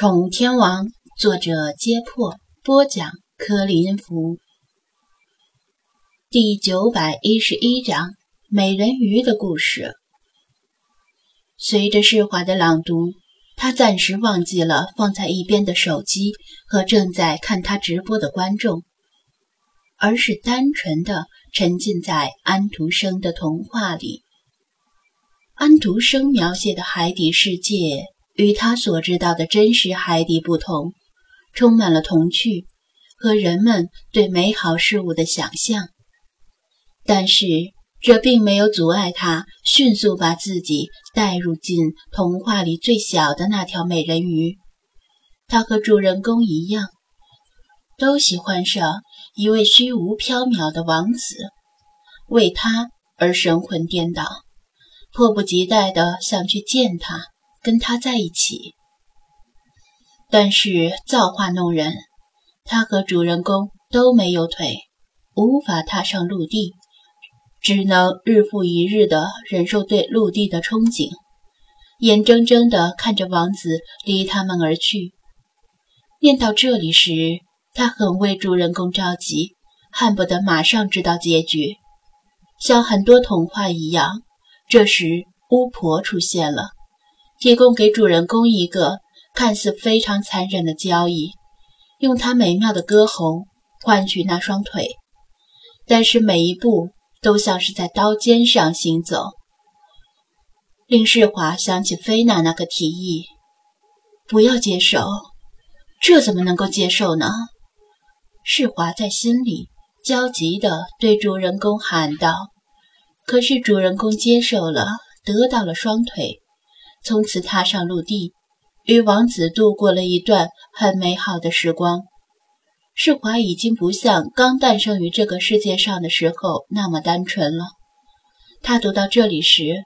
宠物天王，作者：揭破，播讲：柯林福。第九百一十一章：美人鱼的故事。随着释怀的朗读，他暂时忘记了放在一边的手机和正在看他直播的观众，而是单纯的沉浸在安徒生的童话里。安徒生描写的海底世界。与他所知道的真实海底不同，充满了童趣和人们对美好事物的想象。但是这并没有阻碍他迅速把自己带入进童话里最小的那条美人鱼。他和主人公一样，都喜欢上一位虚无缥缈的王子，为他而神魂颠倒，迫不及待地想去见他。跟他在一起，但是造化弄人，他和主人公都没有腿，无法踏上陆地，只能日复一日地忍受对陆地的憧憬，眼睁睁地看着王子离他们而去。念到这里时，他很为主人公着急，恨不得马上知道结局。像很多童话一样，这时巫婆出现了。提供给主人公一个看似非常残忍的交易，用他美妙的歌喉换取那双腿，但是每一步都像是在刀尖上行走，令世华想起菲娜那个提议：不要接受，这怎么能够接受呢？世华在心里焦急地对主人公喊道。可是主人公接受了，得到了双腿。从此踏上陆地，与王子度过了一段很美好的时光。世华已经不像刚诞生于这个世界上的时候那么单纯了。他读到这里时，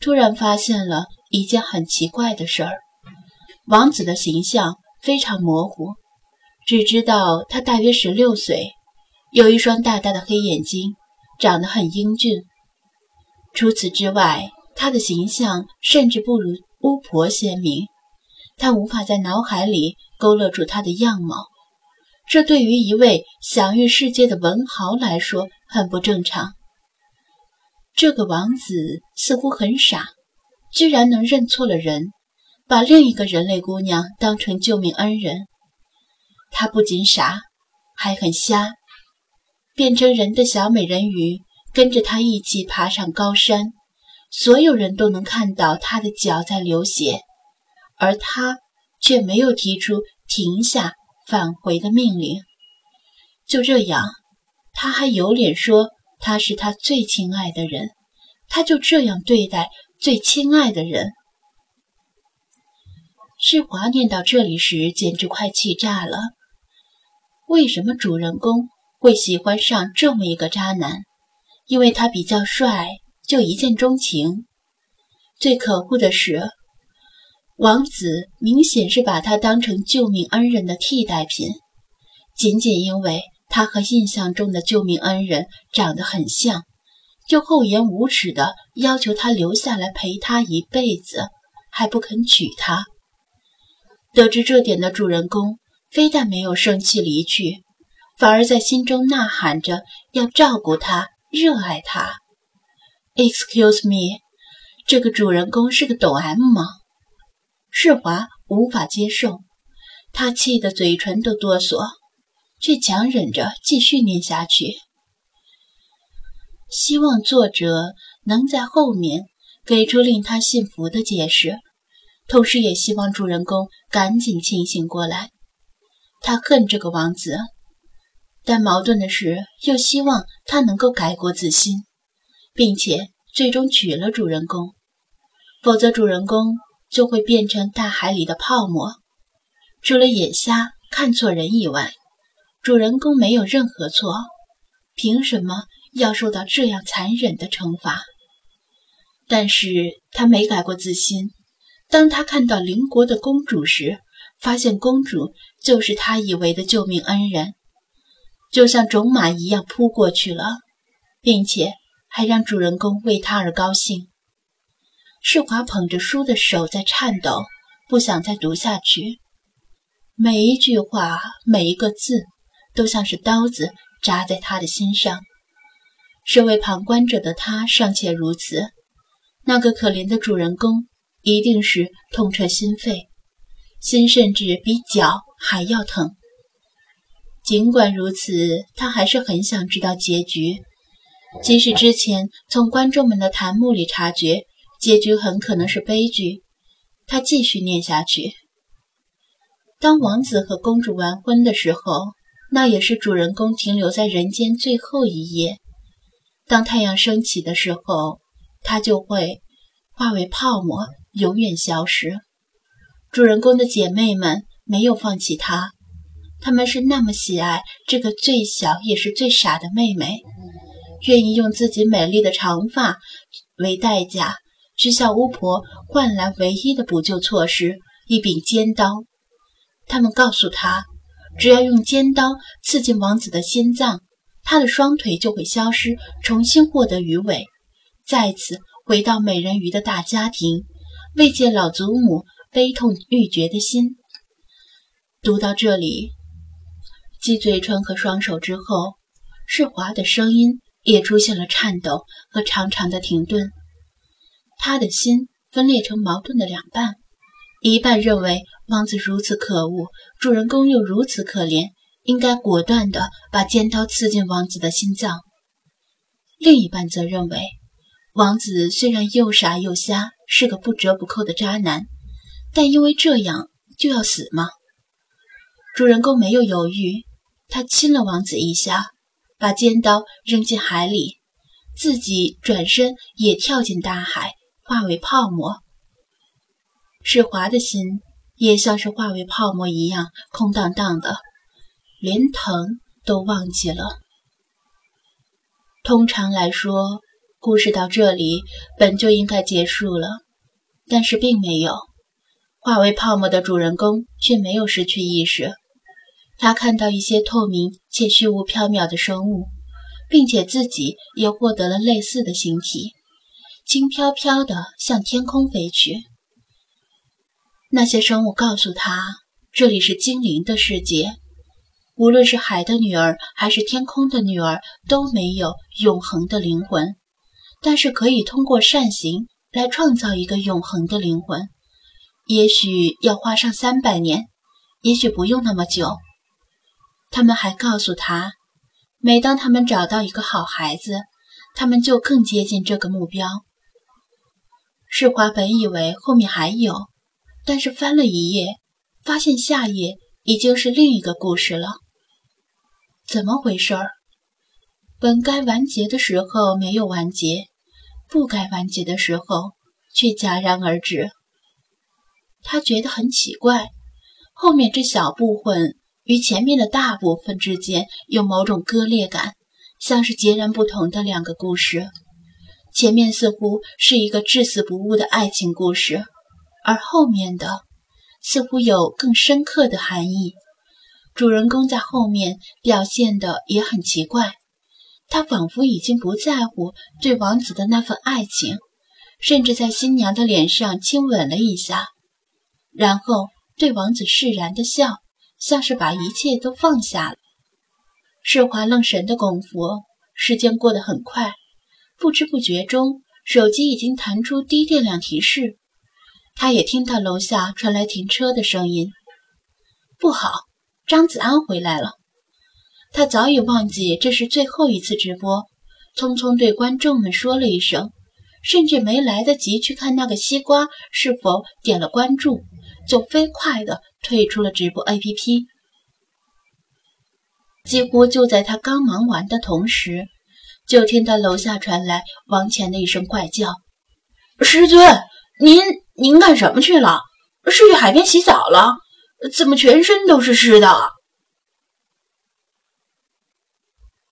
突然发现了一件很奇怪的事儿：王子的形象非常模糊，只知道他大约十六岁，有一双大大的黑眼睛，长得很英俊。除此之外，他的形象甚至不如巫婆鲜明，他无法在脑海里勾勒出他的样貌，这对于一位享誉世界的文豪来说很不正常。这个王子似乎很傻，居然能认错了人，把另一个人类姑娘当成救命恩人。他不仅傻，还很瞎。变成人的小美人鱼跟着他一起爬上高山。所有人都能看到他的脚在流血，而他却没有提出停下返回的命令。就这样，他还有脸说他是他最亲爱的人？他就这样对待最亲爱的人？世华念到这里时，简直快气炸了。为什么主人公会喜欢上这么一个渣男？因为他比较帅。就一见钟情。最可恶的是，王子明显是把他当成救命恩人的替代品，仅仅因为他和印象中的救命恩人长得很像，就厚颜无耻的要求他留下来陪他一辈子，还不肯娶她。得知这点的主人公，非但没有生气离去，反而在心中呐喊着要照顾她，热爱她。Excuse me，这个主人公是个抖 M 吗？世华无法接受，他气得嘴唇都哆嗦，却强忍着继续念下去。希望作者能在后面给出令他信服的解释，同时也希望主人公赶紧清醒过来。他恨这个王子，但矛盾的是，又希望他能够改过自新。并且最终娶了主人公，否则主人公就会变成大海里的泡沫。除了眼瞎看错人以外，主人公没有任何错，凭什么要受到这样残忍的惩罚？但是他没改过自新。当他看到邻国的公主时，发现公主就是他以为的救命恩人，就像种马一样扑过去了，并且。还让主人公为他而高兴。世华捧着书的手在颤抖，不想再读下去。每一句话，每一个字，都像是刀子扎在他的心上。身为旁观者的他尚且如此，那个可怜的主人公一定是痛彻心扉，心甚至比脚还要疼。尽管如此，他还是很想知道结局。即使之前从观众们的弹幕里察觉结局很可能是悲剧，他继续念下去。当王子和公主完婚的时候，那也是主人公停留在人间最后一夜。当太阳升起的时候，它就会化为泡沫，永远消失。主人公的姐妹们没有放弃他，他们是那么喜爱这个最小也是最傻的妹妹，愿意用自己美丽的长发为代价，去向巫婆换来唯一的补救措施——一柄尖刀。他们告诉他，只要用尖刀刺进王子的心脏。他的双腿就会消失，重新获得鱼尾，再次回到美人鱼的大家庭，慰藉老祖母悲痛欲绝的心。读到这里，继嘴唇和双手之后，世华的声音也出现了颤抖和长长的停顿。他的心分裂成矛盾的两半，一半认为王子如此可恶，主人公又如此可怜。应该果断地把尖刀刺进王子的心脏。另一半则认为，王子虽然又傻又瞎，是个不折不扣的渣男，但因为这样就要死吗？主人公没有犹豫，他亲了王子一下，把尖刀扔进海里，自己转身也跳进大海，化为泡沫。世华的心也像是化为泡沫一样空荡荡的。连疼都忘记了。通常来说，故事到这里本就应该结束了，但是并没有。化为泡沫的主人公却没有失去意识，他看到一些透明且虚无缥缈的生物，并且自己也获得了类似的形体，轻飘飘地向天空飞去。那些生物告诉他，这里是精灵的世界。无论是海的女儿还是天空的女儿，都没有永恒的灵魂，但是可以通过善行来创造一个永恒的灵魂。也许要花上三百年，也许不用那么久。他们还告诉他，每当他们找到一个好孩子，他们就更接近这个目标。世华本以为后面还有，但是翻了一页，发现下页已经是另一个故事了。怎么回事儿？本该完结的时候没有完结，不该完结的时候却戛然而止。他觉得很奇怪，后面这小部分与前面的大部分之间有某种割裂感，像是截然不同的两个故事。前面似乎是一个至死不悟的爱情故事，而后面的似乎有更深刻的含义。主人公在后面表现的也很奇怪，他仿佛已经不在乎对王子的那份爱情，甚至在新娘的脸上亲吻了一下，然后对王子释然的笑，像是把一切都放下了。世华愣神的功夫，时间过得很快，不知不觉中，手机已经弹出低电量提示，他也听到楼下传来停车的声音，不好。张子安回来了，他早已忘记这是最后一次直播，匆匆对观众们说了一声，甚至没来得及去看那个西瓜是否点了关注，就飞快地退出了直播 APP。几乎就在他刚忙完的同时，就听到楼下传来王乾的一声怪叫：“师尊，您您干什么去了？是去海边洗澡了？”怎么全身都是湿的？